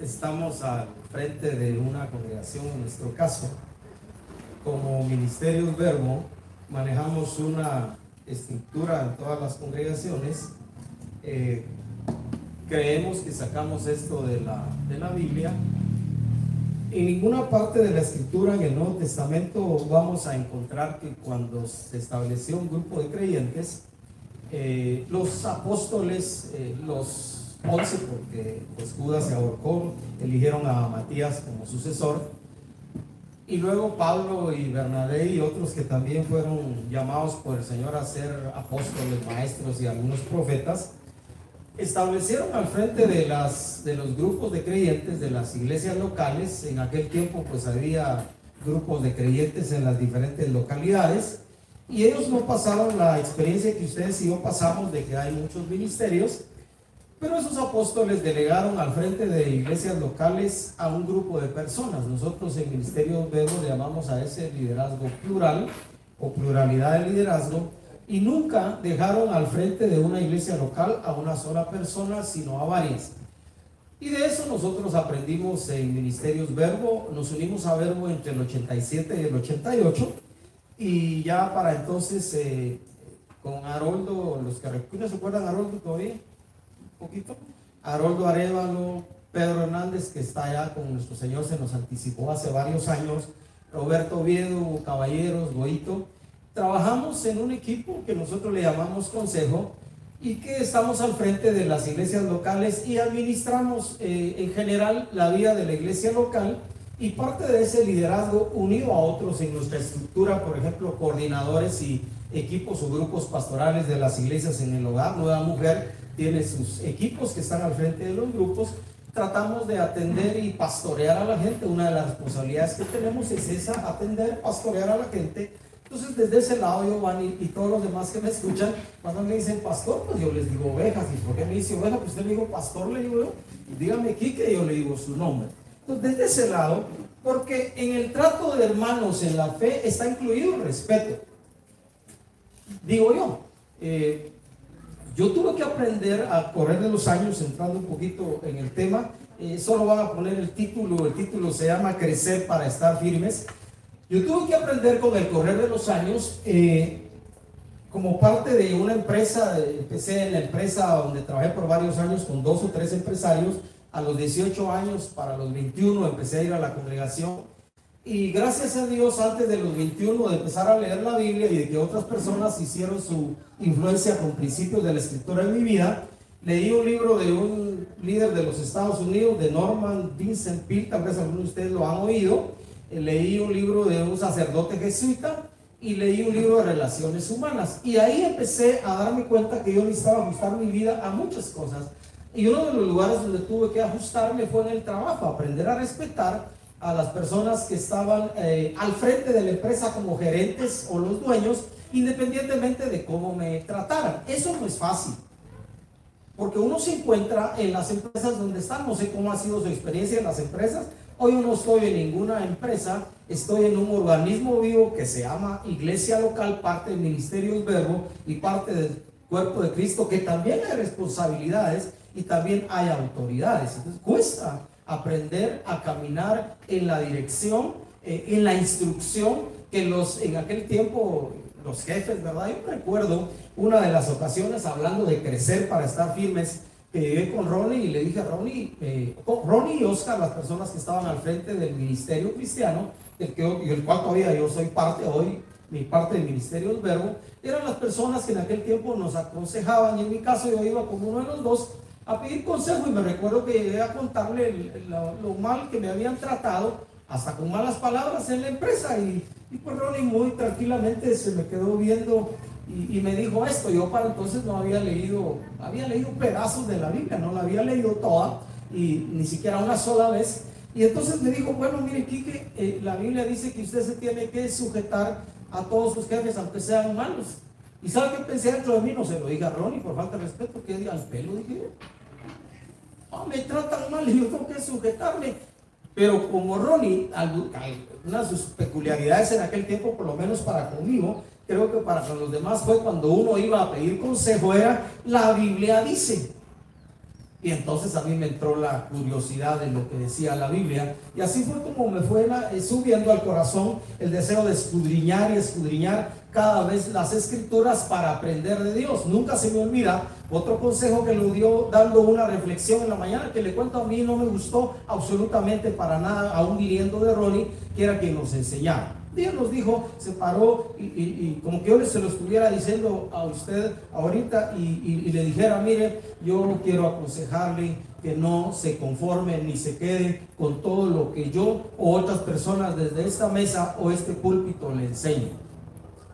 estamos al frente de una congregación, en nuestro caso, como Ministerios Verbo, manejamos una estructura en todas las congregaciones. Eh, creemos que sacamos esto de la, de la Biblia. En ninguna parte de la escritura en el Nuevo Testamento vamos a encontrar que cuando se estableció un grupo de creyentes, eh, los apóstoles, eh, los once, porque pues Judas se ahorcó, eligieron a Matías como sucesor, y luego Pablo y Bernabé y otros que también fueron llamados por el Señor a ser apóstoles, maestros y algunos profetas, establecieron al frente de, las, de los grupos de creyentes de las iglesias locales, en aquel tiempo pues había grupos de creyentes en las diferentes localidades, y ellos no pasaron la experiencia que ustedes y yo pasamos de que hay muchos ministerios, pero esos apóstoles delegaron al frente de iglesias locales a un grupo de personas. Nosotros en Ministerio Verbo le llamamos a ese liderazgo plural o pluralidad de liderazgo y nunca dejaron al frente de una iglesia local a una sola persona, sino a varias. Y de eso nosotros aprendimos en Ministerios Verbo, nos unimos a Verbo entre el 87 y el 88 y ya para entonces eh, con Haroldo, los que se acuerdan Haroldo todavía? Poquito. Haroldo Arevalo, Pedro Hernández, que está allá con nuestro Señor, se nos anticipó hace varios años, Roberto Oviedo, Caballeros, Goito. Trabajamos en un equipo que nosotros le llamamos Consejo y que estamos al frente de las iglesias locales y administramos eh, en general la vida de la iglesia local y parte de ese liderazgo unido a otros en nuestra estructura, por ejemplo, coordinadores y equipos o grupos pastorales de las iglesias en el hogar, Nueva Mujer, tiene sus equipos que están al frente de los grupos. Tratamos de atender y pastorear a la gente. Una de las responsabilidades que tenemos es esa, atender, pastorear a la gente. Entonces, desde ese lado, yo, van y, todos los demás que me escuchan, cuando me dicen pastor, pues yo les digo ovejas. ¿Y por qué me dice oveja? Pues usted me dijo pastor, le digo yo. Dígame Quique, yo le digo su nombre. Entonces, desde ese lado, porque en el trato de hermanos en la fe está incluido el respeto. Digo yo, eh, yo tuve que aprender a correr de los años, entrando un poquito en el tema. Eh, solo van a poner el título, el título se llama Crecer para estar firmes. Yo tuve que aprender con el correr de los años, eh, como parte de una empresa, empecé en la empresa donde trabajé por varios años con dos o tres empresarios. A los 18 años, para los 21, empecé a ir a la congregación y gracias a Dios, antes de los 21, de empezar a leer la Biblia y de que otras personas hicieron su influencia con principios de la escritura en mi vida, leí un libro de un líder de los Estados Unidos, de Norman Vincent Peale, tal vez algunos de ustedes lo han oído. Eh, leí un libro de un sacerdote jesuita y leí un libro de relaciones humanas. Y ahí empecé a darme cuenta que yo necesitaba ajustar mi vida a muchas cosas. Y uno de los lugares donde tuve que ajustarme fue en el trabajo, aprender a respetar a las personas que estaban eh, al frente de la empresa como gerentes o los dueños, independientemente de cómo me trataran. Eso no es fácil, porque uno se encuentra en las empresas donde están, no sé cómo ha sido su experiencia en las empresas. Hoy no estoy en ninguna empresa, estoy en un organismo vivo que se llama Iglesia Local, parte del Ministerio del Verbo y parte del Cuerpo de Cristo, que también hay responsabilidades y también hay autoridades. Entonces cuesta aprender a caminar en la dirección, eh, en la instrucción que los, en aquel tiempo, los jefes, ¿verdad? Yo recuerdo una de las ocasiones hablando de crecer para estar firmes, que llegué con Ronnie y le dije a Ronnie, eh, Ronnie y Oscar, las personas que estaban al frente del ministerio cristiano, del, que, del cual todavía yo soy parte hoy, mi parte del ministerio del verbo, eran las personas que en aquel tiempo nos aconsejaban y en mi caso yo iba como uno de los dos a pedir consejo y me recuerdo que llegué a contarle lo, mal que me habían tratado, hasta con malas palabras en la empresa y, y pues Ronnie muy tranquilamente se me quedó viendo y, me dijo esto, yo para entonces no había leído, había leído pedazos de la Biblia, no la había leído toda y ni siquiera una sola vez. Y entonces me dijo, bueno, mire, Quique, eh, la Biblia dice que usted se tiene que sujetar a todos sus jefes, aunque sean malos. ¿Y sabe qué pensé dentro de mí? No se lo diga Ronnie por falta de respeto, que diga al pelo, dije yo. Ah, me tratan mal y yo tengo que sujetarme. Pero como Ronnie, una de sus peculiaridades en aquel tiempo, por lo menos para conmigo, creo que para los demás fue cuando uno iba a pedir consejo, era la Biblia dice. Y entonces a mí me entró la curiosidad de lo que decía la Biblia. Y así fue como me fue eh, subiendo al corazón el deseo de escudriñar y escudriñar cada vez las escrituras para aprender de Dios. Nunca se me olvida otro consejo que lo dio dando una reflexión en la mañana que le cuento a mí no me gustó absolutamente para nada, aún viniendo de Ronnie, que era quien nos enseñaba. Dios nos dijo, se paró y, como que yo se lo estuviera diciendo a usted ahorita y, le dijera, mire, yo quiero aconsejarle que no se conforme ni se quede con todo lo que yo o otras personas desde esta mesa o este púlpito le enseño.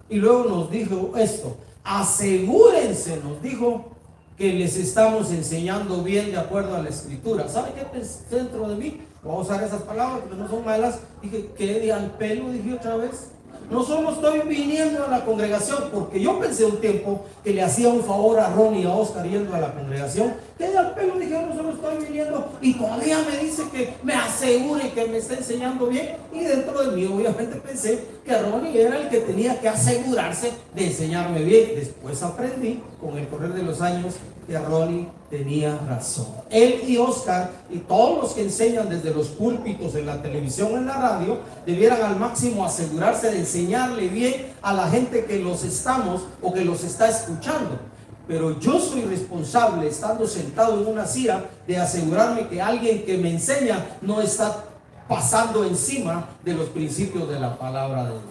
Y luego nos dijo esto, asegúrense, nos dijo, que les estamos enseñando bien de acuerdo a la escritura. ¿Sabe qué dentro de mí? Voy a usar esas palabras porque no son malas. Dije, ¿qué de al pelo? Dije otra vez. No solo estoy viniendo a la congregación, porque yo pensé un tiempo que le hacía un favor a Ronnie y a Oscar yendo a la congregación. Que de al pelo dije, no solo estoy viniendo y todavía me dice que me asegure que me está enseñando bien. Y dentro de mí, obviamente, pensé que Ronnie era el que tenía que asegurarse de enseñarme bien. Después aprendí, con el correr de los años, que Ronnie tenía razón. Él y Oscar y todos los que enseñan desde los púlpitos en la televisión en la radio debieran al máximo asegurarse de enseñarle bien a la gente que los estamos o que los está escuchando. Pero yo soy responsable, estando sentado en una silla, de asegurarme que alguien que me enseña no está pasando encima de los principios de la palabra de Dios.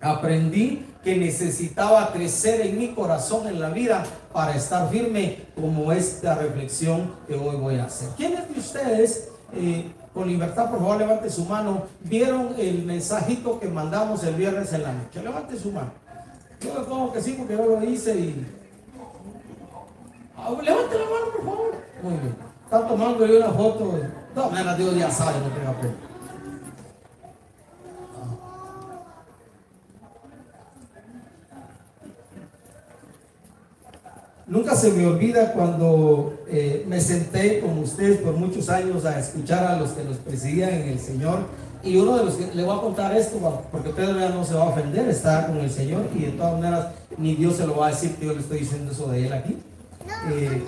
Aprendí que necesitaba crecer en mi corazón en la vida para estar firme como esta reflexión que hoy voy a hacer. ¿Quiénes de ustedes, eh, con libertad, por favor, levante su mano, vieron el mensajito que mandamos el viernes en la noche? Levante su mano. Yo le pongo que sí porque yo lo hice y... Ah, levante la mano, por favor. Muy bien. Están tomando una foto. No, me la dio ya sabe, no tenga. Nunca se me olvida cuando eh, me senté con ustedes por muchos años a escuchar a los que nos presidían en el Señor. Y uno de los que le voy a contar esto, porque Pedro ya no se va a ofender, está con el Señor y de todas maneras ni Dios se lo va a decir que yo le estoy diciendo eso de él aquí. Eh,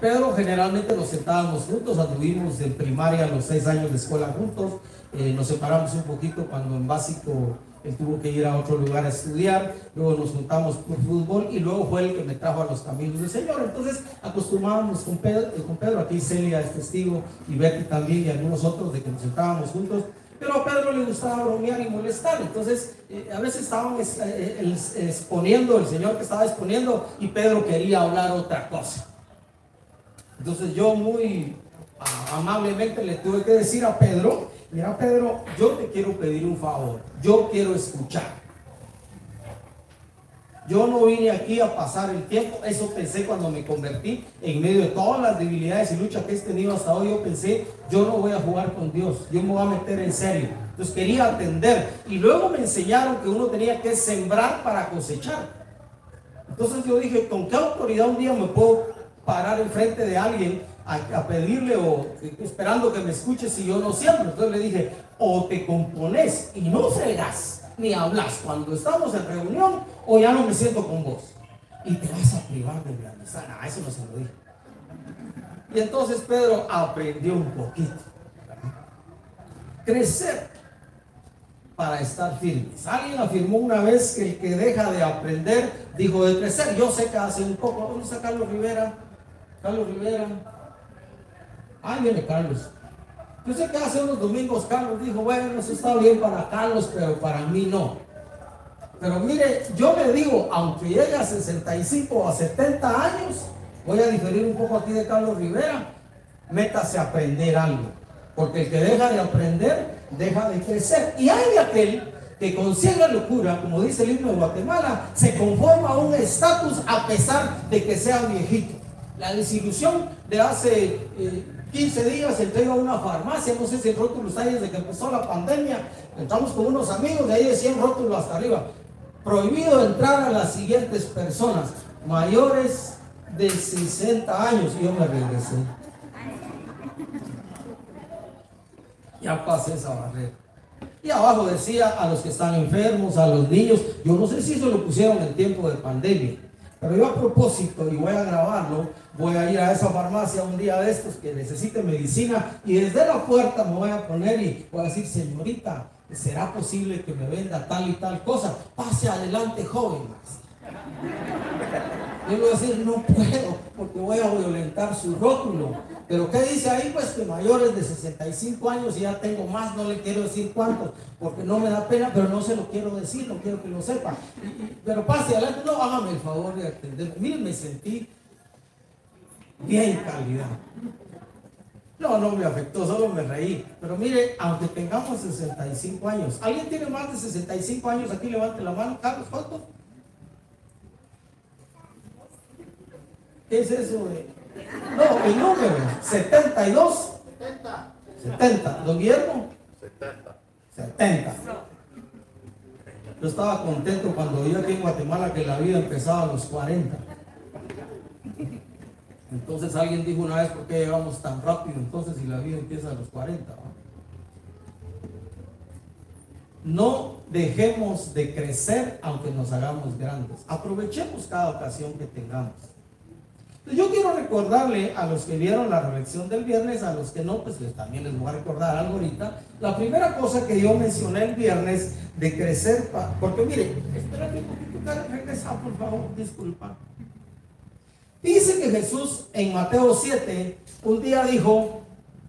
Pedro generalmente nos sentábamos juntos, anduvimos en primaria los seis años de escuela juntos, eh, nos separamos un poquito cuando en básico él tuvo que ir a otro lugar a estudiar, luego nos juntamos por fútbol y luego fue el que me trajo a los caminos del Señor. Entonces acostumbrábamos con Pedro, eh, con Pedro aquí Celia es testigo y Betty también y algunos otros de que nos sentábamos juntos. Pero a Pedro le gustaba bromear y molestar. Entonces, eh, a veces estaban eh, exponiendo, el Señor que estaba exponiendo, y Pedro quería hablar otra cosa. Entonces yo muy amablemente le tuve que decir a Pedro mira Pedro, yo te quiero pedir un favor, yo quiero escuchar. Yo no vine aquí a pasar el tiempo, eso pensé cuando me convertí, en medio de todas las debilidades y luchas que he tenido hasta hoy, yo pensé, yo no voy a jugar con Dios, yo me voy a meter en serio. Entonces quería atender y luego me enseñaron que uno tenía que sembrar para cosechar. Entonces yo dije, ¿con qué autoridad un día me puedo parar enfrente de alguien a, pedirle o esperando que me escuche si yo no siempre. Entonces le dije, o te compones y no fregas ni hablas cuando estamos en reunión o ya no me siento con vos. Y te vas a privar de mi amistad. Ah, eso no se lo dije. Y entonces Pedro aprendió un poquito. Crecer para estar firmes. Alguien afirmó una vez que el que deja de aprender, dijo de crecer. Yo sé que hace un poco, ¿dónde está Carlos Rivera? Carlos Rivera, Ahí viene Carlos. Yo sé que hace unos domingos Carlos dijo, bueno, eso está bien para Carlos, pero para mí no. Pero mire, yo le digo, aunque llegue a 65 o a 70 años, voy a diferir un poco aquí de Carlos Rivera, métase a aprender algo. Porque el que deja de aprender, deja de crecer. Y hay de aquel que con ciega locura, como dice el himno de Guatemala, se conforma a un estatus a pesar de que sea viejito. La desilusión de hace... Eh, 15 días entré a una farmacia, no sé si el rótulo está desde que empezó la pandemia. Entramos con unos amigos, de ahí decían rótulo hasta arriba. Prohibido entrar a las siguientes personas, mayores de 60 años. Y yo me regresé. Ya pasé esa barrera. Y abajo decía a los que están enfermos, a los niños. Yo no sé si eso lo pusieron en tiempo de pandemia. Pero yo a propósito, y voy a grabarlo, voy a ir a esa farmacia un día de estos que necesite medicina y desde la puerta me voy a poner y voy a decir, señorita, ¿será posible que me venda tal y tal cosa? Pase adelante, joven. Yo le voy a decir, no puedo, porque voy a violentar su rótulo. Pero ¿qué dice ahí? Pues que mayores de 65 años y ya tengo más, no le quiero decir cuántos, porque no me da pena, pero no se lo quiero decir, no quiero que lo sepa. pero pase adelante, no, hágame el favor de atenderme. Miren, me sentí bien calidad. No, no me afectó, solo me reí. Pero mire, aunque tengamos 65 años, ¿alguien tiene más de 65 años? Aquí levante la mano, Carlos, ¿cuántos? ¿Qué es eso No, el número, 72. 70. 70. ¿Don Guillermo? 70. 70. Yo estaba contento cuando vi aquí en Guatemala que la vida empezaba a los 40. Entonces alguien dijo una vez, ¿por qué llegamos tan rápido entonces si la vida empieza a los 40? No dejemos de crecer aunque nos hagamos grandes. Aprovechemos cada ocasión que tengamos. Yo quiero recordarle a los que vieron la reflexión del viernes, a los que no, pues también les voy a recordar algo ahorita. La primera cosa que yo mencioné el viernes de crecer, porque mire, espérate un poquito, regresa por favor, disculpa. Dice que Jesús en Mateo 7 un día dijo,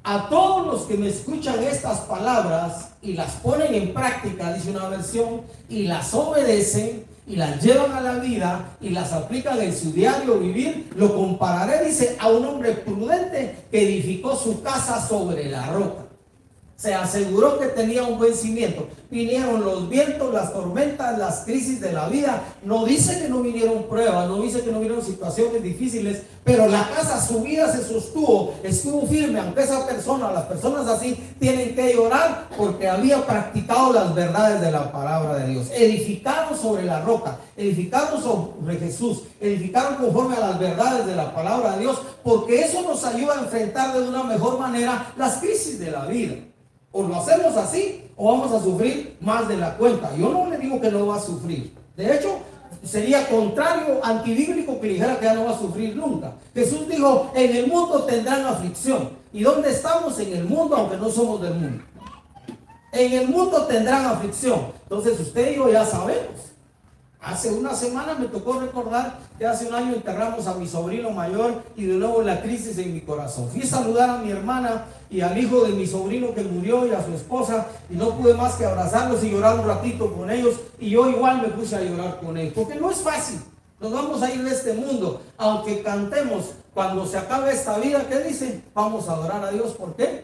a todos los que me escuchan estas palabras y las ponen en práctica, dice una versión, y las obedecen, y las llevan a la vida y las aplican en su diario vivir, lo compararé, dice, a un hombre prudente que edificó su casa sobre la roca se aseguró que tenía un buen cimiento. Vinieron los vientos, las tormentas, las crisis de la vida. No dice que no vinieron pruebas, no dice que no vinieron situaciones difíciles, pero la casa, su vida se sostuvo, estuvo firme, aunque esa persona, las personas así, tienen que llorar porque había practicado las verdades de la palabra de Dios. Edificaron sobre la roca, edificaron sobre Jesús, edificaron conforme a las verdades de la palabra de Dios, porque eso nos ayuda a enfrentar de una mejor manera las crisis de la vida. O lo hacemos así o vamos a sufrir más de la cuenta. Yo no le digo que no va a sufrir. De hecho, sería contrario, antibíblico que dijera que ya no va a sufrir nunca. Jesús dijo, en el mundo tendrán aflicción. ¿Y dónde estamos? En el mundo, aunque no somos del mundo. En el mundo tendrán aflicción. Entonces usted y yo ya sabemos. Hace una semana me tocó recordar que hace un año enterramos a mi sobrino mayor y de nuevo la crisis en mi corazón. Fui a saludar a mi hermana y al hijo de mi sobrino que murió y a su esposa y no pude más que abrazarlos y llorar un ratito con ellos y yo igual me puse a llorar con ellos. Porque no es fácil. Nos vamos a ir de este mundo. Aunque cantemos cuando se acabe esta vida, ¿qué dicen? Vamos a adorar a Dios. ¿Por qué?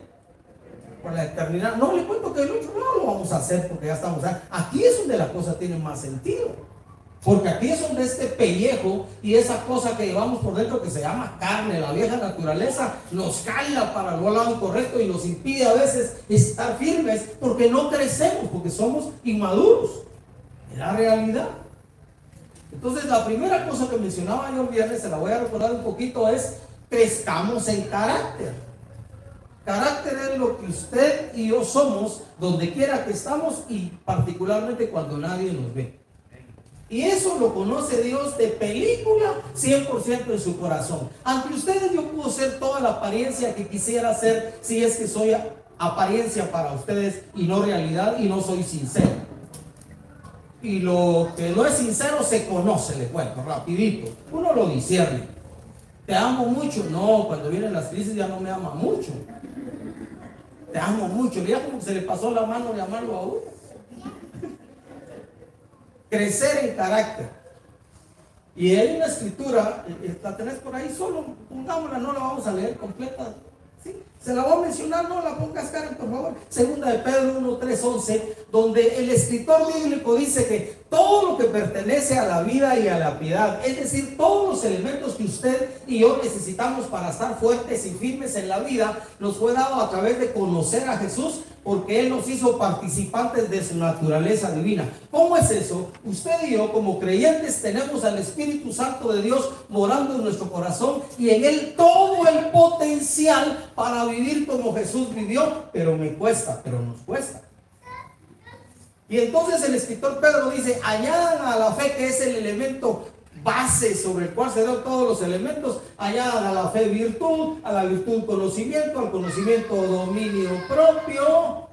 Por la eternidad. No le cuento que el otro no lo vamos a hacer porque ya estamos. Aquí es donde la cosa tiene más sentido. Porque aquí es donde este pellejo y esa cosa que llevamos por dentro que se llama carne, la vieja naturaleza, nos cala para el lado incorrecto y nos impide a veces estar firmes porque no crecemos, porque somos inmaduros. Es la realidad. Entonces, la primera cosa que mencionaba yo el viernes, se la voy a recordar un poquito, es crezcamos en carácter. Carácter es lo que usted y yo somos donde quiera que estamos y particularmente cuando nadie nos ve. Y eso lo conoce Dios de película 100% en su corazón. Ante ustedes yo puedo ser toda la apariencia que quisiera ser si es que soy apariencia para ustedes y no realidad y no soy sincero. Y lo que no es sincero se conoce, le cuento, rapidito. Uno lo discierne. Te amo mucho. No, cuando vienen las crisis ya no me ama mucho. Te amo mucho. Mira como se le pasó la mano de amarlo a uno. Crecer en carácter. Y hay una escritura, eh, eh, la tenés por ahí solo, pongámosla, no la vamos a leer completa. Se la voy a mencionar, no la pongas Karen, por favor. Segunda de Pedro 1, 3, 11, donde el escritor bíblico dice que todo lo que pertenece a la vida y a la piedad, es decir, todos los elementos que usted y yo necesitamos para estar fuertes y firmes en la vida, nos fue dado a través de conocer a Jesús porque Él nos hizo participantes de su naturaleza divina. ¿Cómo es eso? Usted y yo como creyentes tenemos al Espíritu Santo de Dios morando en nuestro corazón y en Él todo el potencial para vivir como Jesús vivió, pero me cuesta, pero nos cuesta. Y entonces el escritor Pedro dice, añadan a la fe que es el elemento base sobre el cual se dan todos los elementos, allá a la fe virtud, a la virtud conocimiento, al conocimiento dominio propio,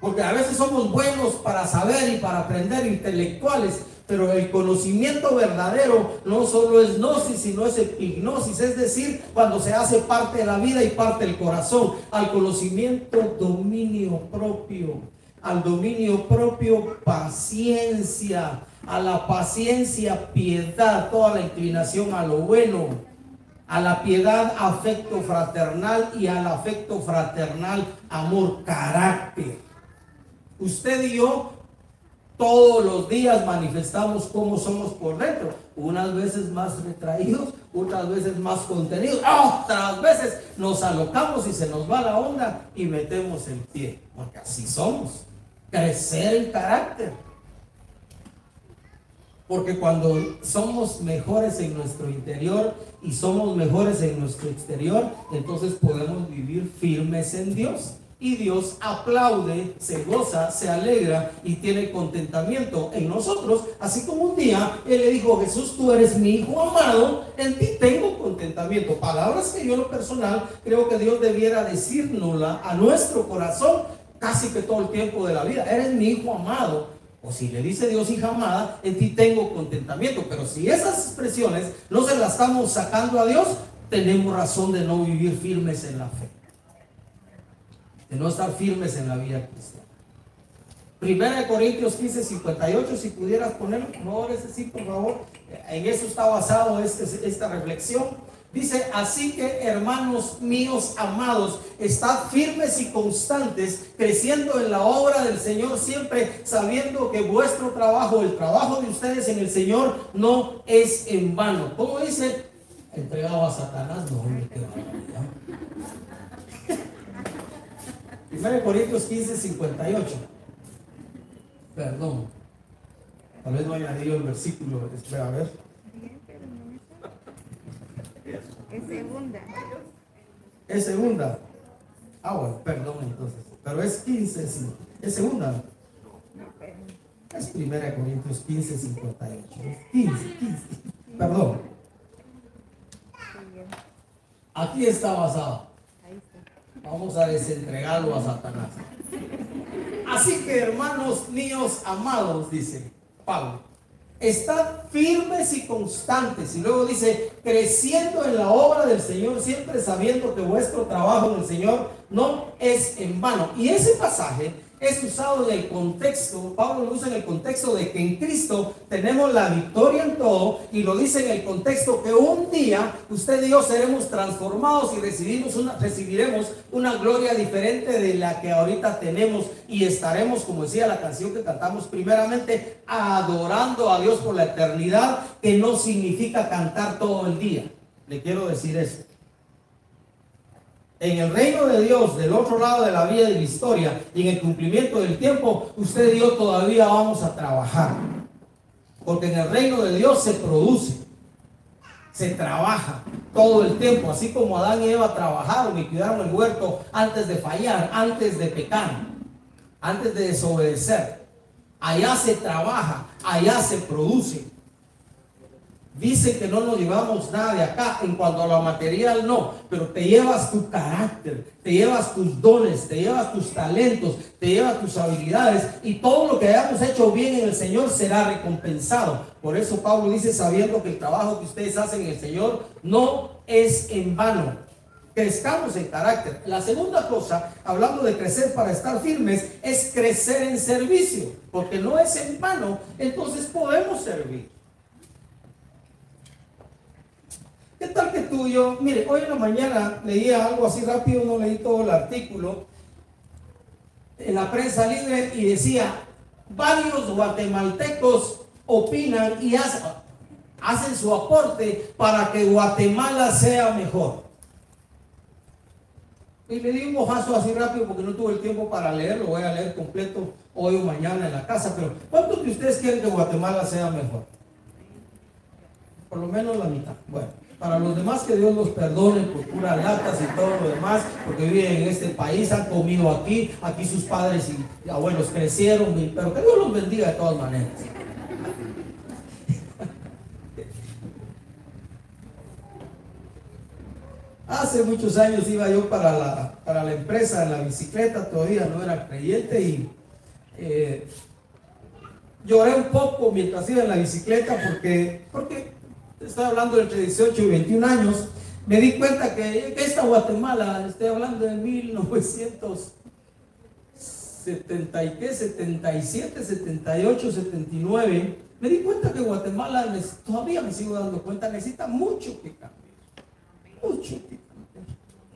porque a veces somos buenos para saber y para aprender intelectuales, pero el conocimiento verdadero no solo es gnosis, sino es epignosis, es decir, cuando se hace parte de la vida y parte del corazón, al conocimiento dominio propio, al dominio propio paciencia, a la paciencia piedad, toda la inclinación a lo bueno, a la piedad afecto fraternal y al afecto fraternal amor carácter. Usted y yo todos los días manifestamos cómo somos por dentro. Unas veces más retraídos, otras veces más contenidos, otras veces nos alocamos y se nos va la onda y metemos el pie. Porque así somos. Crecer el carácter. Porque cuando somos mejores en nuestro interior y somos mejores en nuestro exterior, entonces podemos vivir firmes en Dios y Dios aplaude, se goza, se alegra y tiene contentamiento en nosotros, así como un día Él le dijo, Jesús, tú eres mi Hijo amado, en ti tengo contentamiento. Palabras que yo en lo personal creo que Dios debiera decírnosla a nuestro corazón casi que todo el tiempo de la vida. Eres mi Hijo amado. O si le dice Dios hija amada, en ti tengo contentamiento. Pero si esas expresiones no se las estamos sacando a Dios, tenemos razón de no vivir firmes en la fe de no estar firmes en la vida cristiana. Primera de Corintios 15, 58, si pudieras ponerlo, no ese sí, por favor. En eso está basado este, esta reflexión. Dice, así que hermanos míos amados, estad firmes y constantes, creciendo en la obra del Señor, siempre sabiendo que vuestro trabajo, el trabajo de ustedes en el Señor, no es en vano. ¿Cómo dice? Entregado a Satanás, no, me quedo 1 Corintios 15, 58. Perdón. Tal vez no haya leído el versículo. Espera, a ver. Es segunda. Es segunda. Ah, bueno, perdón entonces. Pero es 15, sí. Es segunda. Es 1 Corintios 15, 58. 15, 15. Perdón. Aquí está basado. Vamos a desentregarlo a Satanás. Así que hermanos míos amados, dice Pablo, estad firmes y constantes. Y luego dice, creciendo en la obra del Señor, siempre sabiendo que vuestro trabajo en el Señor no es en vano. Y ese pasaje es usado en el contexto, Pablo lo usa en el contexto de que en Cristo tenemos la victoria en todo y lo dice en el contexto que un día usted y yo seremos transformados y recibimos una, recibiremos una gloria diferente de la que ahorita tenemos y estaremos, como decía la canción que cantamos primeramente, adorando a Dios por la eternidad, que no significa cantar todo el día. Le quiero decir esto en el reino de Dios, del otro lado de la vida y la historia, y en el cumplimiento del tiempo, usted y yo todavía vamos a trabajar. Porque en el reino de Dios se produce, se trabaja todo el tiempo, así como Adán y Eva trabajaron y cuidaron el huerto antes de fallar, antes de pecar, antes de desobedecer. Allá se trabaja, allá se produce. Dice que no nos llevamos nada de acá, en cuanto a lo material no, pero te llevas tu carácter, te llevas tus dones, te llevas tus talentos, te llevas tus habilidades y todo lo que hayamos hecho bien en el Señor será recompensado. Por eso Pablo dice, sabiendo que el trabajo que ustedes hacen en el Señor no es en vano. Crezcamos en carácter. La segunda cosa, hablando de crecer para estar firmes, es crecer en servicio, porque no es en vano, entonces podemos servir. ¿Qué tal que tú y yo? Mire, hoy en la mañana leía algo así rápido, no leí todo el artículo en la prensa libre y decía, varios guatemaltecos opinan y hacen, su aporte para que Guatemala sea mejor. Y le di un mojazo así rápido porque no tuve el tiempo para leerlo, voy a leer completo hoy o mañana en la casa, pero ¿cuántos de ustedes quieren que Guatemala sea mejor? Por lo menos la mitad. Bueno. Para los demás que Dios los perdone por puras latas y todo lo demás, porque viven en este país, han comido aquí, aquí sus padres y abuelos crecieron, pero que Dios los bendiga de todas maneras. Hace muchos años iba yo para la, para la empresa en la bicicleta, todavía no era creyente y eh, lloré un poco mientras iba en la bicicleta porque, porque estoy hablando entre 18 y 21 años, me di cuenta que, esta Guatemala, estoy hablando de 1970 y qué, 77, 78, 79, me di cuenta que Guatemala, todavía me sigo dando cuenta, necesita mucho que cambiar. Mucho que cambiar.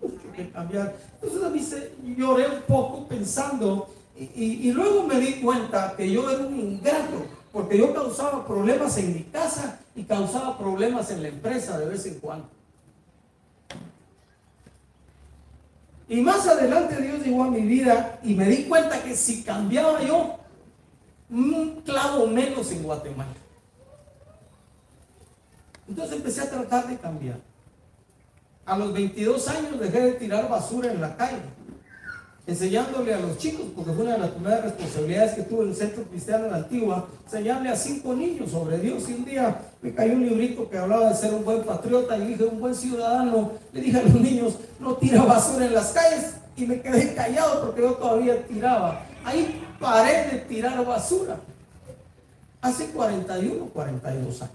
Mucho que cambiar. Entonces a mí se, lloré un poco pensando y, y, luego me di cuenta que yo era un ingrato, porque yo causaba problemas en mi casa y causaba problemas en la empresa de vez en cuando. Y más adelante Dios llegó a mi vida y me di cuenta que si cambiaba yo, un clavo menos en Guatemala. Entonces empecé a tratar de cambiar. A los 22 años dejé de tirar basura en la calle enseñándole a los chicos, porque fue una de las primeras responsabilidades que tuve en el Centro Cristiano la Antigua, enseñarle a cinco niños sobre Dios. Y un día me cayó un librito que hablaba de ser un buen patriota y dije, un buen ciudadano. Le dije a los niños, no tira basura en las calles. Y me quedé callado porque yo todavía tiraba. Ahí paré de tirar basura. Hace 41, 42 años.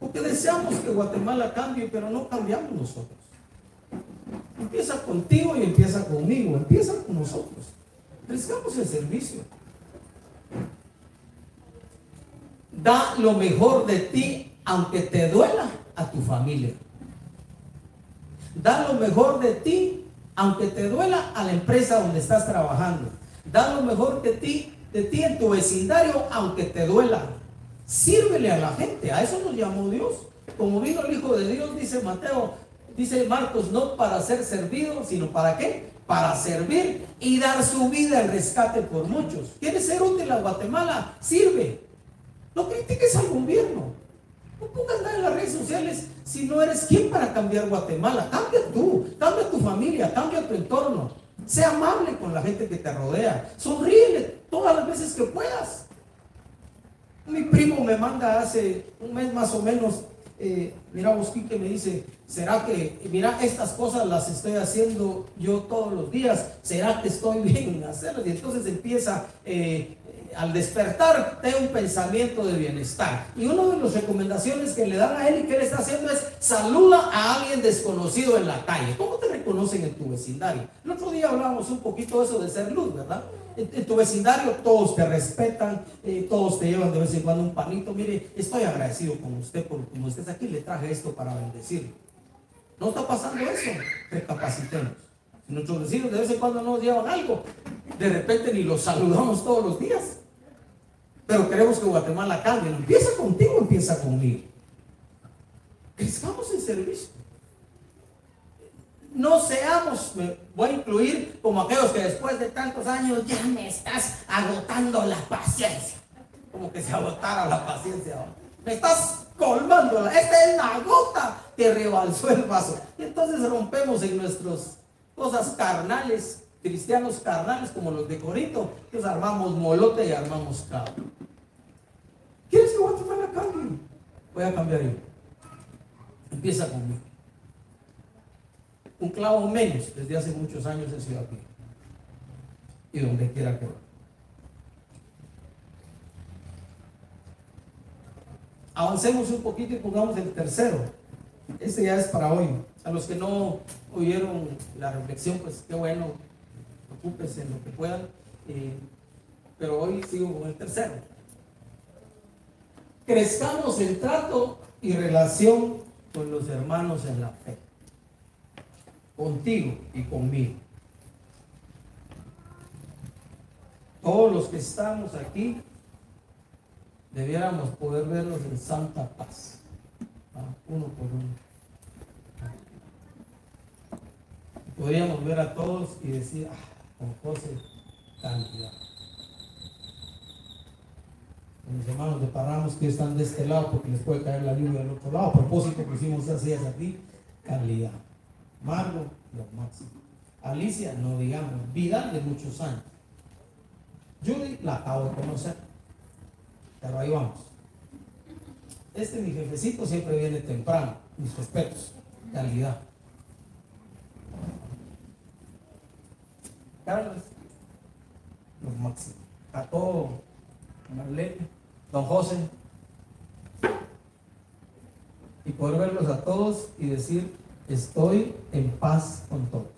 Porque deseamos que Guatemala cambie, pero no cambiamos nosotros. Empieza contigo y empieza conmigo, empieza con nosotros. Prestamos el servicio. Da lo mejor de ti, aunque te duela a tu familia. Da lo mejor de ti, aunque te duela a la empresa donde estás trabajando. Da lo mejor de ti, de ti en tu vecindario, aunque te duela. Sírvele a la gente, a eso nos llamó Dios. Como vino el Hijo de Dios, dice Mateo Dice Marcos, no para ser servido, sino para qué? Para servir y dar su vida en rescate por muchos. ¿Quieres ser útil a Guatemala? Sirve. No critiques al gobierno. No pongas nada en las redes sociales si no eres quien para cambiar Guatemala. Cambia tú, cambia tu familia, cambia tu entorno. Sea amable con la gente que te rodea. Sonríele todas las veces que puedas. Mi primo me manda hace un mes más o menos eh, mira, Bosquín me dice, ¿será que, mira, estas cosas las estoy haciendo yo todos los días? ¿Será que estoy bien en hacerlas? Y entonces empieza, eh, al despertar, tengo un pensamiento de bienestar. Y una de las recomendaciones que le dan a él y que él está haciendo es, saluda a alguien desconocido en la calle. ¿Cómo te reconocen en tu vecindario? El otro día hablábamos un poquito de eso de ser luz, ¿verdad? En, tu vecindario todos te respetan, eh, todos te llevan de vez en cuando un panito. Mire, estoy agradecido con usted por como estés aquí, le traje esto para bendecirlo. No está pasando eso, recapacitemos. Nuestros vecinos de vez en cuando nos llevan algo, de repente ni los saludamos todos los días. Pero queremos que Guatemala cambie. empieza contigo, empieza conmigo. Crezcamos en servicio no seamos, me voy a incluir como aquellos que después de tantos años ya me estás agotando la paciencia. Como que se agotara la paciencia. Me estás colmando. Esta es la gota que rebalsó el vaso. Y entonces rompemos en nuestras cosas carnales, cristianos carnales como los de Corinto, que armamos molote y armamos cabo. ¿Quieres que Guatemala cambie? Voy a cambiar yo. Empieza conmigo un clavo menos desde hace muchos años en Ciudad Pía y donde quiera que vaya. Avancemos un poquito y pongamos el tercero. Este ya es para hoy. A los que no oyeron la reflexión, pues qué bueno, ocúpense en lo que puedan. Eh, pero hoy sigo con el tercero. Crezcamos en trato y relación con los hermanos en la fe contigo y conmigo. Todos los que estamos aquí debiéramos poder verlos en santa paz, uno por uno. Podríamos ver a todos y decir, ah, con José, cantidad. Mis hermanos de Parramos que están de este lado porque les puede caer la lluvia del otro lado. A propósito, pusimos así a ti, calidad. Margo, lo máximo. Alicia, no digamos, vida de muchos años. Judy la acabo de conocer, pero ahí vamos. Este mi jefecito siempre viene temprano, mis respetos, calidad. Carlos, los máximo. A todo, Marlene, don José. Y poder verlos a todos y decir, estoy en paz con todos.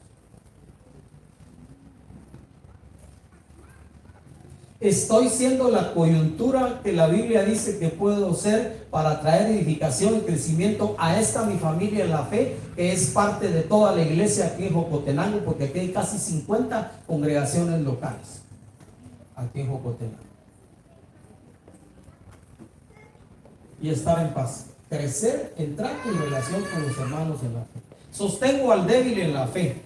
Estoy siendo la coyuntura que la Biblia dice que puedo ser para traer edificación y crecimiento a esta mi familia en la fe, que es parte de toda la iglesia aquí en Jocotenango, porque aquí hay casi 50 congregaciones locales, aquí en Jocotenango. Y estar en paz, crecer, en relación con los hermanos en la fe. Sostengo al débil en la fe,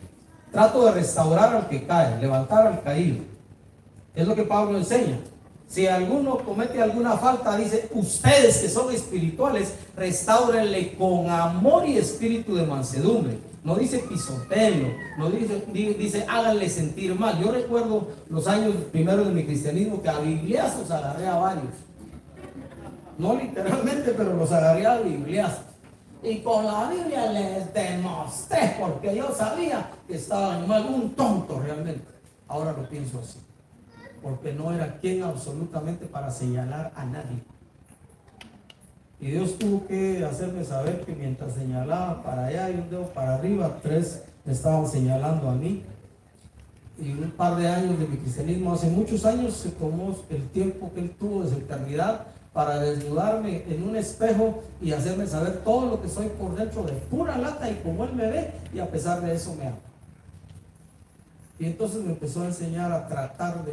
trato de restaurar al que cae, levantar al caído es lo que Pablo enseña. Si alguno comete alguna falta, dice, ustedes que son espirituales, restáurenle con amor y espíritu de mansedumbre. No dice pisotelo, no dice, dice háganle sentir mal. Yo recuerdo los años primeros de mi cristianismo que a bibliazos agarré a varios. No literalmente, pero los agarré a bibliazos. Y con la Biblia les demostré, porque yo sabía que estaban mal, un tonto realmente. Ahora lo pienso así porque no era quien absolutamente para señalar a nadie. Y Dios tuvo que hacerme saber que mientras señalaba para allá y un dedo para arriba, tres me estaban señalando a mí. Y un par de años de mi cristianismo, hace muchos años, se tomó el tiempo que él tuvo de su eternidad para desnudarme en un espejo y hacerme saber todo lo que soy por dentro de pura lata y como él me ve, y a pesar de eso me ama. Y entonces me empezó a enseñar a tratar de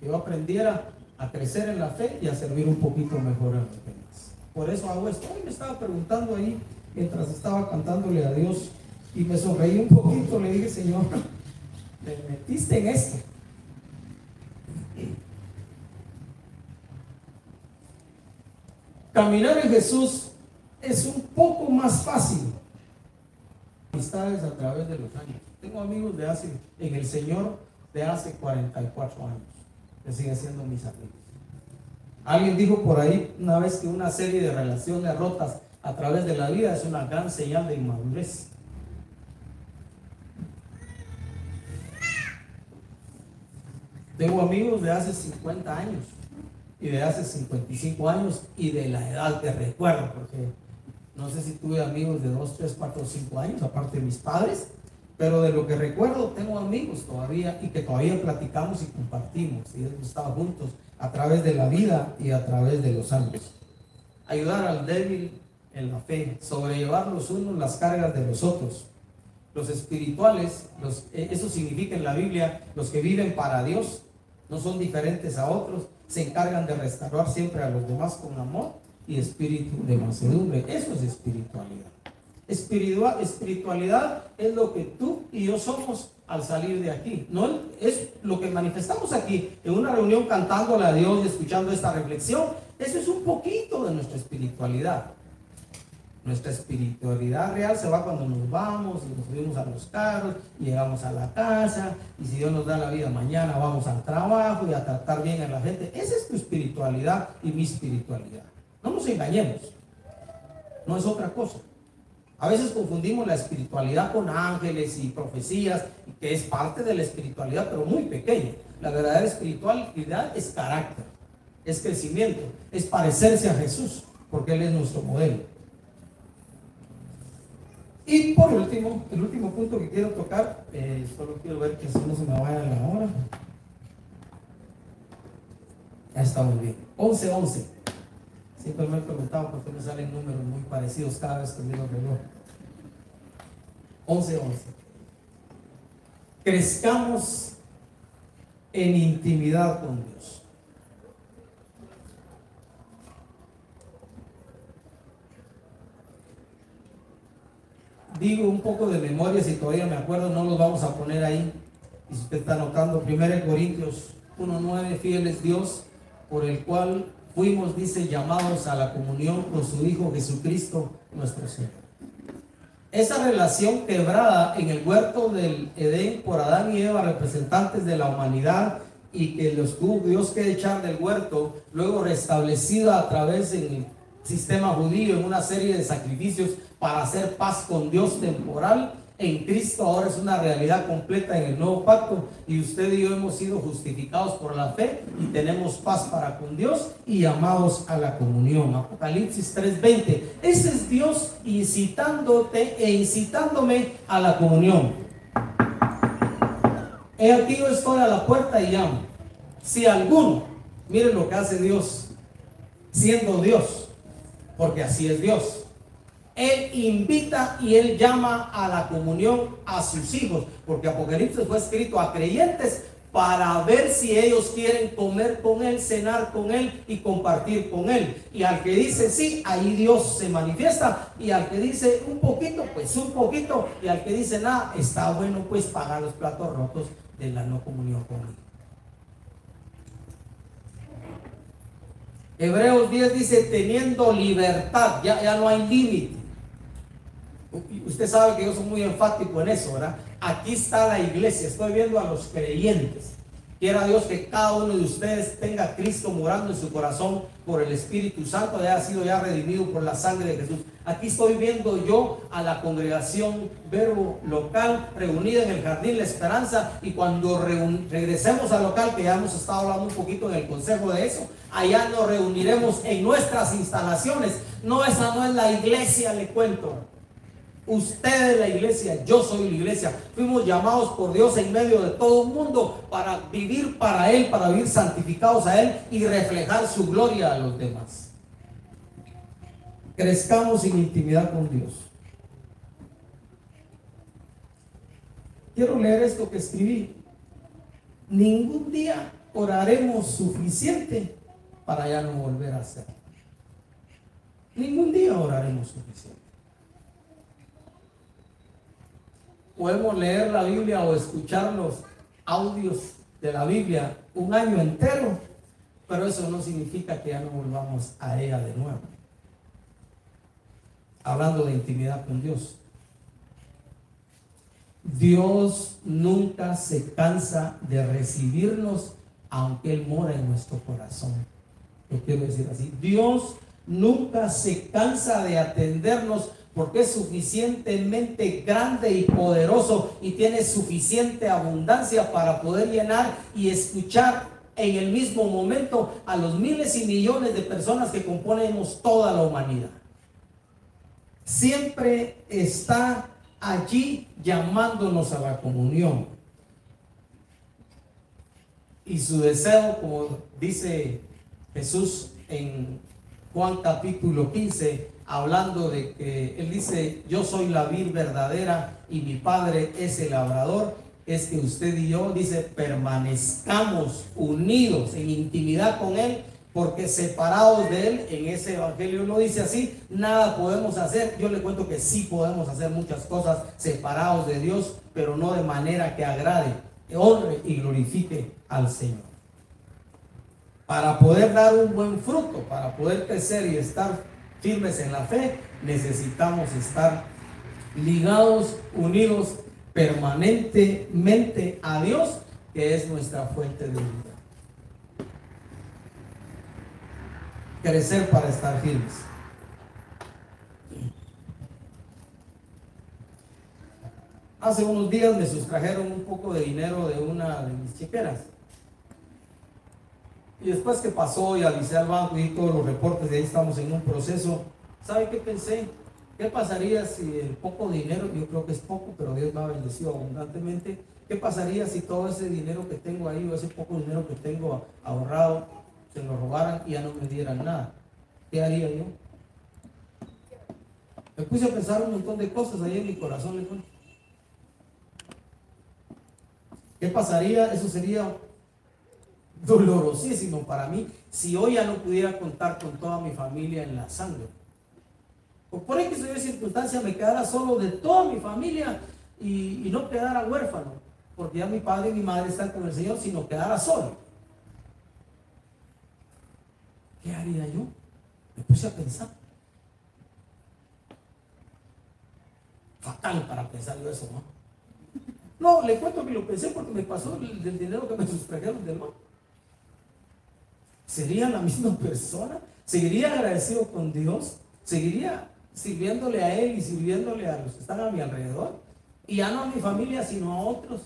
que yo aprendiera a crecer en la fe y a servir un poquito mejor a los demás. Por eso hago esto. Hoy me estaba preguntando ahí, mientras estaba cantándole a Dios, y me sonreí un poquito, le dije, Señor, me metiste en esto. Caminar en Jesús es un poco más fácil. Amistades a través de los años. Tengo amigos de hace, en el Señor de hace 44 años que sigue siendo mis amigos. Alguien dijo por ahí una vez que una serie de relaciones rotas a través de la vida es una gran señal de inmadurez. Tengo amigos de hace 50 años y de hace 55 años y de la edad que recuerdo, porque no sé si tuve amigos de 2, 3, 4, 5 años, aparte de mis padres, pero de lo que recuerdo, tengo amigos todavía y que todavía platicamos y compartimos y hemos estado juntos a través de la vida y a través de los años. Ayudar al débil en la fe, sobrellevar los unos las cargas de los otros. Los espirituales, los, eh, eso significa en la Biblia, los que viven para Dios, no son diferentes a otros, se encargan de restaurar siempre a los demás con amor y espíritu de mansedumbre. Eso es espiritualidad. Espiritual, espiritualidad es lo que tú y yo somos al salir de aquí. No es lo que manifestamos aquí en una reunión cantándole a Dios y escuchando esta reflexión. Eso es un poquito de nuestra espiritualidad. Nuestra espiritualidad real se va cuando nos vamos y nos subimos a los carros y llegamos a la casa y si Dios nos da la vida mañana vamos al trabajo y a tratar bien a la gente. Esa es tu espiritualidad y mi espiritualidad. No nos engañemos. No es otra cosa. A veces confundimos la espiritualidad con ángeles y profecías, que es parte de la espiritualidad, pero muy pequeña. La verdadera espiritualidad es carácter, es crecimiento, es parecerse a Jesús, porque Él es nuestro modelo. Y por último, el último punto que quiero tocar, eh, solo quiero ver que no se me vaya la hora. Ya estamos bien. 11-11. Siempre me he preguntado por qué me salen números muy parecidos cada vez que miro el reloj. 11, 11. Crezcamos en intimidad con Dios. Digo un poco de memoria, si todavía me acuerdo, no los vamos a poner ahí. Y si usted está anotando, 1 Corintios 1.9, fiel es Dios, por el cual fuimos, dice, llamados a la comunión con su Hijo Jesucristo, nuestro Señor. Esa relación quebrada en el huerto del Edén por Adán y Eva, representantes de la humanidad, y que los Dios que echar del huerto, luego restablecida a través en sistema judío en una serie de sacrificios para hacer paz con Dios temporal en Cristo ahora es una realidad completa en el nuevo pacto y usted y yo hemos sido justificados por la fe y tenemos paz para con Dios y llamados a la comunión. Apocalipsis 3:20. Ese es Dios incitándote e incitándome a la comunión. He aquí yo estoy a la puerta y llamo. Si alguno, miren lo que hace Dios, siendo Dios, porque así es Dios él invita y Él llama a la comunión a sus hijos, porque Apocalipsis fue escrito a creyentes para ver si ellos quieren comer con Él, cenar con Él y compartir con Él. Y al que dice sí, ahí Dios se manifiesta. Y al que dice un poquito, pues un poquito. Y al que dice nada, está bueno pues pagar los platos rotos de la no comunión con Él. Hebreos 10 dice, teniendo libertad, ya, ya no hay límite. Usted sabe que yo soy muy enfático en eso, ¿verdad? Aquí está la iglesia, estoy viendo a los creyentes. Quiera Dios que cada uno de ustedes tenga a Cristo morando en su corazón por el Espíritu Santo, haya sido ya redimido por la sangre de Jesús. Aquí estoy viendo yo a la congregación verbo local reunida en el Jardín La Esperanza y cuando regresemos al local, que ya hemos estado hablando un poquito en el consejo de eso, allá nos reuniremos en nuestras instalaciones. No, esa no es la iglesia, le cuento. Usted es la iglesia, yo soy la iglesia. Fuimos llamados por Dios en medio de todo el mundo para vivir para Él, para vivir santificados a Él y reflejar su gloria a los demás. Crezcamos en intimidad con Dios. Quiero leer esto que escribí. Ningún día oraremos suficiente para ya no volver a hacer. Ningún día oraremos suficiente. Podemos leer la Biblia o escuchar los audios de la Biblia un año entero, pero eso no significa que ya no volvamos a ella de nuevo. Hablando de intimidad con Dios. Dios nunca se cansa de recibirnos aunque Él mora en nuestro corazón. Lo quiero decir así. Dios nunca se cansa de atendernos porque es suficientemente grande y poderoso y tiene suficiente abundancia para poder llenar y escuchar en el mismo momento a los miles y millones de personas que componemos toda la humanidad. Siempre está allí llamándonos a la comunión. Y su deseo, como dice Jesús en Juan capítulo 15, hablando de que él dice, yo soy la vid verdadera y mi padre es el labrador, es que usted y yo, dice, permanezcamos unidos en intimidad con él, porque separados de él, en ese evangelio no dice así, nada podemos hacer. Yo le cuento que sí podemos hacer muchas cosas separados de Dios, pero no de manera que agrade, honre y glorifique al Señor. Para poder dar un buen fruto, para poder crecer y estar firmes en la fe, necesitamos estar ligados, unidos permanentemente a Dios, que es nuestra fuente de vida. Crecer para estar firmes. Hace unos días me sustrajeron un poco de dinero de una de mis chequeras. Y después que pasó y avisé al banco y todos los reportes, de ahí estamos en un proceso. ¿Sabe qué pensé? ¿Qué pasaría si el poco dinero, yo creo que es poco, pero Dios me ha bendecido abundantemente? ¿Qué pasaría si todo ese dinero que tengo ahí o ese poco dinero que tengo ahorrado se lo robaran y ya no me dieran nada? ¿Qué haría yo? Me puse a pensar un montón de cosas ahí en mi corazón. ¿Qué pasaría? Eso sería dolorosísimo para mí si hoy ya no pudiera contar con toda mi familia en la sangre. O por que se circunstancia me quedara solo de toda mi familia y, no quedara huérfano, porque ya mi padre y mi madre están con el Señor, sino quedara solo. ¿Qué haría yo? Me puse a pensar. Fatal para pensar yo eso, ¿no? No, le cuento que lo pensé porque me pasó el, dinero que me sustrajeron del banco. ¿Sería la misma persona? seguiría agradecido con Dios, seguiría sirviéndole a Él y sirviéndole a los que están a mi alrededor, y ya no a mi familia, sino a otros.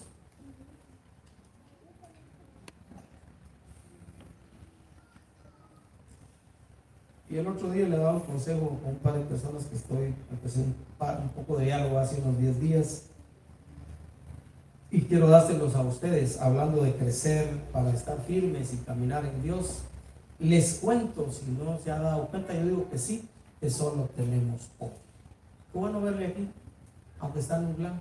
Y el otro día le daba un consejo a un par de personas que estoy, empecé un, un poco de diálogo hace unos 10 días. Y quiero dárselos a ustedes, hablando de crecer para estar firmes y caminar en Dios. Les cuento, si no se ha dado cuenta, yo digo que sí, que solo tenemos hoy. Qué bueno verle aquí, aunque está nublado.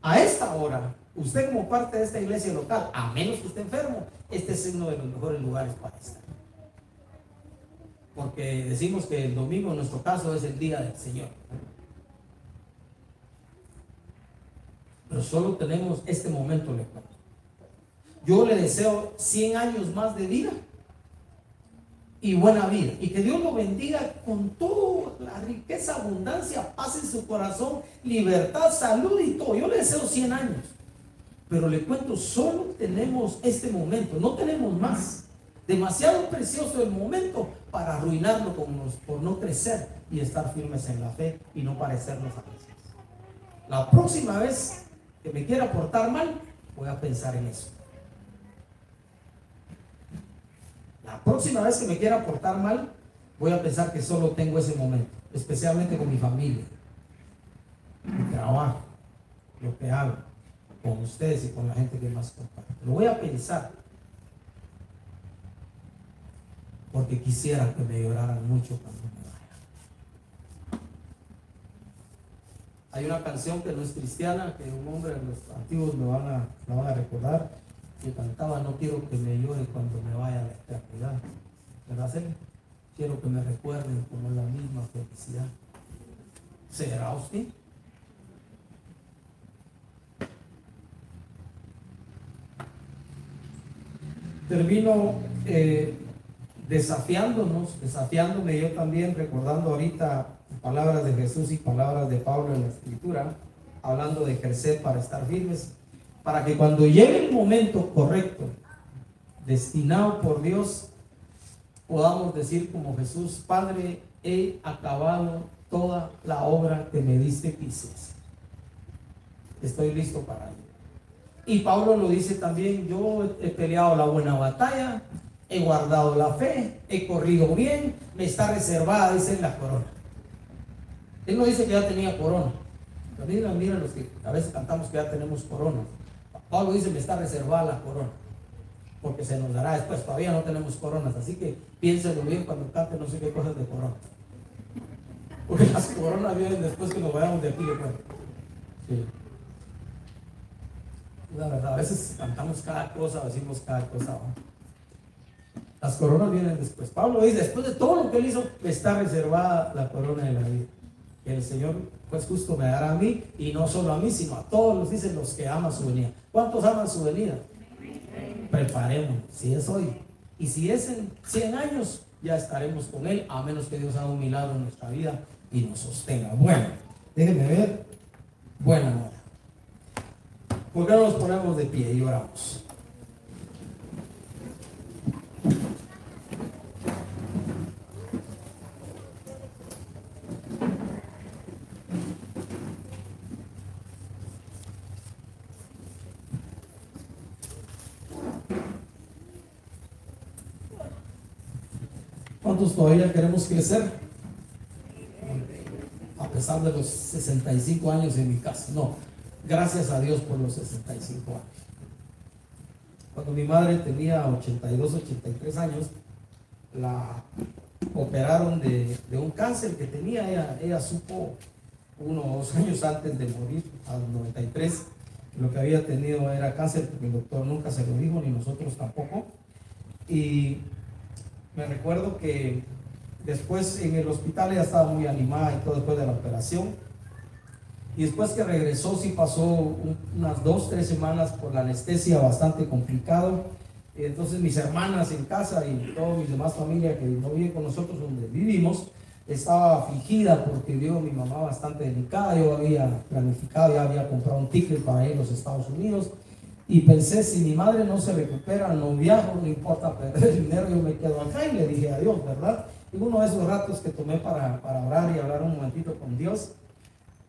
A esta hora, usted como parte de esta iglesia local, a menos que esté enfermo, este es uno de los mejores lugares para estar. Porque decimos que el domingo en nuestro caso es el día del Señor. Pero solo tenemos este momento, le Yo le deseo 100 años más de vida y buena vida. Y que Dios lo bendiga con toda la riqueza, abundancia, paz en su corazón, libertad, salud y todo. Yo le deseo 100 años. Pero le cuento, solo tenemos este momento, no tenemos más. Demasiado precioso el momento para arruinarlo por no crecer y estar firmes en la fe y no parecernos a veces. La próxima vez que me quiera portar mal, voy a pensar en eso. La próxima vez que me quiera portar mal, voy a pensar que solo tengo ese momento, especialmente con mi familia, mi trabajo, lo que hago, con ustedes y con la gente que más comparte. Lo voy a pensar. Porque quisiera que me lloraran mucho cuando me vaya. Hay una canción que no es cristiana, que un hombre de los antiguos me van a, me van a recordar que cantaba No quiero que me llore cuando me vaya a la eternidad. ¿Verdad, Celia? Quiero que me recuerden como la misma felicidad. ¿Será usted? Termino eh, desafiándonos, desafiándome yo también, recordando ahorita palabras de Jesús y palabras de Pablo en la Escritura, hablando de crecer para estar firmes para que cuando llegue el momento correcto, destinado por Dios, podamos decir como Jesús, Padre, he acabado toda la obra que me diste que. Estoy listo para ello. Y Pablo lo dice también, yo he peleado la buena batalla, he guardado la fe, he corrido bien, me está reservada, dice la corona. Él no dice que ya tenía corona. Pero mira, mira los que a veces cantamos que ya tenemos corona. Pablo dice, me está reservada la corona, porque se nos dará después. Todavía no tenemos coronas, así que piénselo bien cuando cante no sé qué cosas de corona. Porque las coronas vienen después que nos vayamos de aquí de Sí. La verdad, a veces cantamos cada cosa, decimos cada cosa. Las coronas vienen después. Pablo dice, después de todo lo que él hizo, está reservada la corona de la vida. Que el Señor pues justo me dará a mí, y no solo a mí, sino a todos los, dicen los que aman su venida. ¿Cuántos aman su venida? Preparemos, si es hoy. Y si es en 100 años, ya estaremos con Él, a menos que Dios haga un milagro en nuestra vida y nos sostenga. Bueno, déjenme ver. Bueno, ¿por qué no nos ponemos de pie y oramos? Todavía queremos crecer? A pesar de los 65 años en mi casa. No, gracias a Dios por los 65 años. Cuando mi madre tenía 82, 83 años, la operaron de, un cáncer que tenía. Ella, ella supo unos años antes de morir, a los 93, lo que había tenido era cáncer, porque el doctor nunca se lo dijo, ni nosotros tampoco. Y me recuerdo que después en el hospital ella estaba muy animada y todo después de la operación. Y después que regresó, sí pasó unas dos, tres semanas por la anestesia bastante complicado. Entonces mis hermanas en casa y toda mi demás familia que no vive con nosotros donde vivimos, estaba afligida porque vio mi mamá bastante delicada. Yo había planificado, ya había comprado un ticket para ir a los Estados Unidos y pensé, si mi madre no se recupera, no viajo, no importa perder el dinero, yo me quedo acá y le dije a Dios, ¿verdad? Y uno de esos ratos que tomé para, para orar y hablar un momentito con Dios.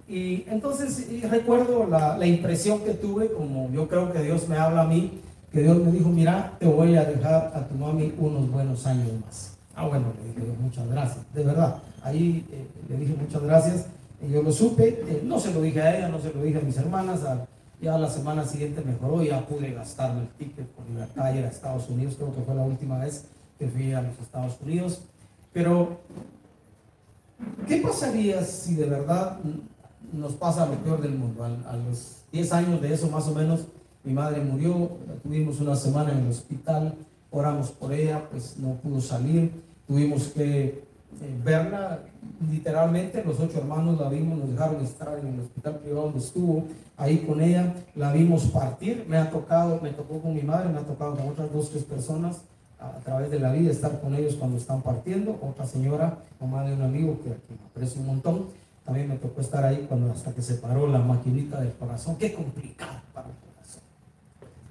Y entonces recuerdo la, la, impresión que tuve, como yo creo que Dios me habla a mí, que Dios me dijo, mira, te voy a dejar a tu mami unos buenos años más. Ah, bueno, le dije muchas gracias, de verdad. Ahí eh, le dije muchas gracias. Y yo lo supe, eh, no se lo dije a ella, no se lo dije a mis hermanas. Ya la semana siguiente mejoró, ya pude gastarme el ticket por libertad ir a Estados Unidos. Creo que fue la última vez que fui a los Estados Unidos. Pero, ¿qué pasaría si de verdad nos pasa lo peor del mundo? A, a los 10 años de eso más o menos, mi madre murió, tuvimos una semana en el hospital, oramos por ella, pues no pudo salir Tuvimos que eh, verla literalmente, los ocho hermanos la vimos, nos dejaron estar en el hospital privado donde estuvo, ahí con ella, la vimos partir, me ha tocado, me tocó con mi madre, me ha tocado con otras dos, tres personas a, través de la vida estar con ellos cuando están partiendo, otra señora, mamá de un amigo que, que aprecio un montón, también me tocó estar ahí cuando hasta que se paró la maquinita del corazón, qué complicado para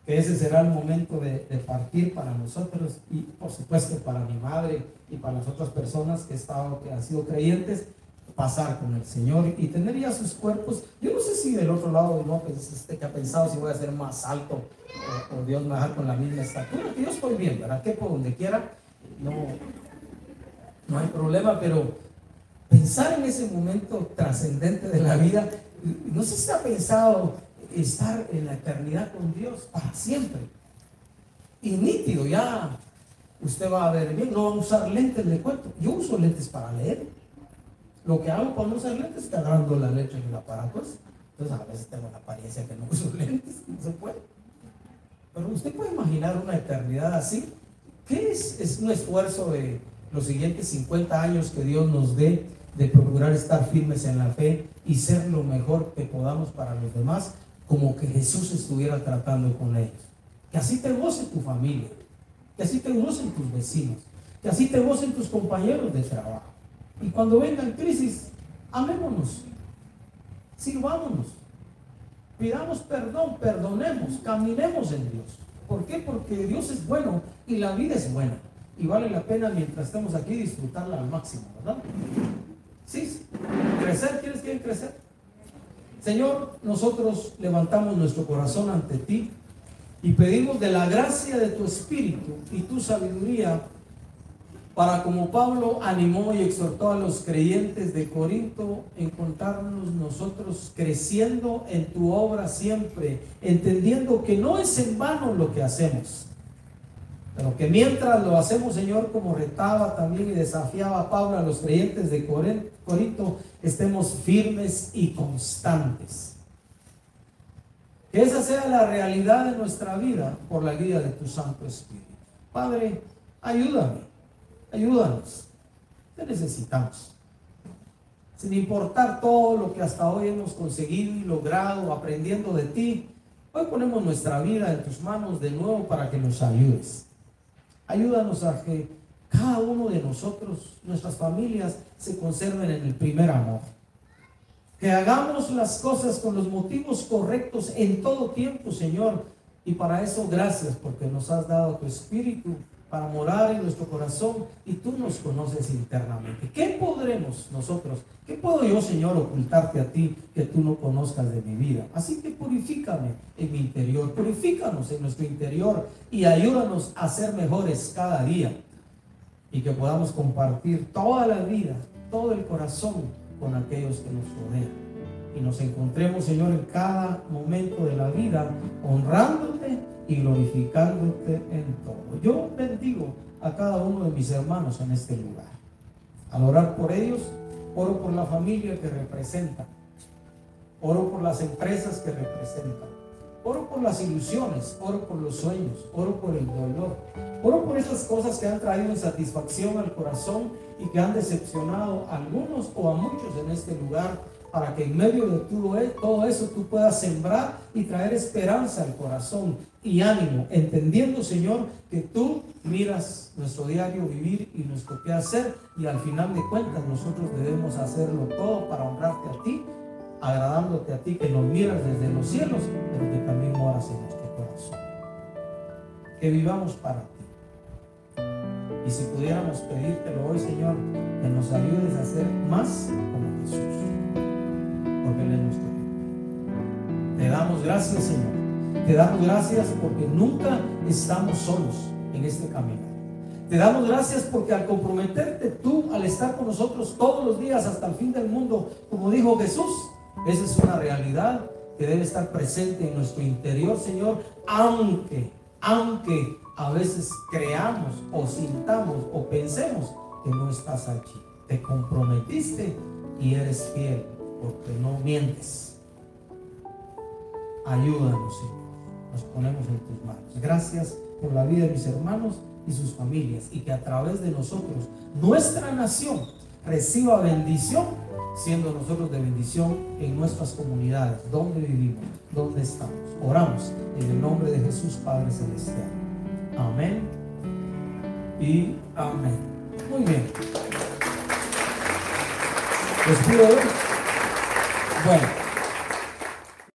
ese será el momento de, partir para nosotros y por supuesto para mi madre y para las otras personas que, estado, que han sido creyentes, pasar con el Señor y tener ya sus cuerpos. Yo no sé si del otro lado no este, que ha pensado si voy a ser más alto o, Dios me va a dejar con la misma estatura. Yo estoy bien, ¿verdad? Que por donde quiera, no, no hay problema, pero pensar en ese momento trascendente de la vida, no sé si ha pensado estar en la eternidad con Dios para siempre. Y nítido, ya usted va a ver bien, no va a usar lentes, de cuento. Yo uso lentes para leer. Lo que hago cuando uso lentes es agarrando la letra en el aparato. Entonces a veces tengo la apariencia que no uso lentes, no se puede. Pero usted puede imaginar una eternidad así. ¿Qué es? Es un esfuerzo de los siguientes 50 años que Dios nos dé de procurar estar firmes en la fe y ser lo mejor que podamos para los demás como que Jesús estuviera tratando con ellos. Que así te gocen tu familia, que así te gocen tus vecinos, que así te gocen tus compañeros de trabajo. Y cuando vengan crisis, amémonos, sirvámonos, pidamos perdón, perdonemos, caminemos en Dios. ¿Por qué? Porque Dios es bueno y la vida es buena. Y vale la pena mientras estemos aquí disfrutarla al máximo, ¿verdad? Sí, crecer, ¿quieres que crecer? Señor, nosotros levantamos nuestro corazón ante ti y pedimos de la gracia de tu Espíritu y tu sabiduría para como Pablo animó y exhortó a los creyentes de Corinto, encontrarnos nosotros creciendo en tu obra siempre, entendiendo que no es en vano lo que hacemos, pero que mientras lo hacemos, Señor, como retaba también y desafiaba Pablo a los creyentes de Corinto, estemos firmes y constantes. Que esa sea la realidad de nuestra vida por la guía de tu Santo Espíritu. Padre, ayúdame, ayúdanos. Te necesitamos. Sin importar todo lo que hasta hoy hemos conseguido y logrado aprendiendo de ti, hoy ponemos nuestra vida en tus manos de nuevo para que nos ayudes. Ayúdanos a que cada uno de nosotros, nuestras familias, se conserven en el primer amor. Que hagamos las cosas con los motivos correctos en todo tiempo, Señor. Y para eso, gracias, porque nos has dado tu espíritu para morar en nuestro corazón y tú nos conoces internamente. ¿Qué podremos nosotros? ¿Qué puedo yo, Señor, ocultarte a ti que tú no conozcas de mi vida? Así que purifícame en mi interior, purifícanos en nuestro interior y ayúdanos a ser mejores cada día y que podamos compartir toda la vida, todo el corazón con aquellos que nos rodean. Y nos encontremos, Señor, en cada momento de la vida honrándote y glorificándote en todo. Yo bendigo a cada uno de mis hermanos en este lugar. Al orar por ellos, oro por la familia que representan, oro por las empresas que representan, oro por las ilusiones, oro por los sueños, oro por el dolor, oro por esas cosas que han traído insatisfacción al corazón y que han decepcionado a algunos o a muchos en este lugar para que en medio de todo eso tú puedas sembrar y traer esperanza al corazón y ánimo, entendiendo, Señor, que tú miras nuestro diario vivir y nuestro qué hacer y al final de cuentas nosotros debemos hacerlo todo para honrarte a ti, agradándote a ti, que nos miras desde los cielos, pero que también moras en nuestro corazón. que vivamos para ti. Y si pudiéramos pedírtelo hoy, Señor, que nos ayudes a ser más como Jesús, porque Él es nuestro Te damos gracias, Señor. Te damos gracias porque nunca estamos solos en este camino. Te damos gracias porque al comprometerte tú, al estar con nosotros todos los días hasta el fin del mundo, como dijo Jesús, esa es una realidad que debe estar presente en nuestro interior, Señor, aunque, aunque a veces creamos o sintamos o pensemos que no estás aquí. Te comprometiste y eres fiel porque no mientes. Ayúdanos, Señor. Nos ponemos en tus manos. Gracias por la vida de mis hermanos y sus familias y que a través de nosotros nuestra nación reciba bendición, siendo nosotros de bendición en nuestras comunidades, donde vivimos, donde estamos. Oramos en el nombre de Jesús Padre Celestial. Amén y amén. Muy bien. Les bueno.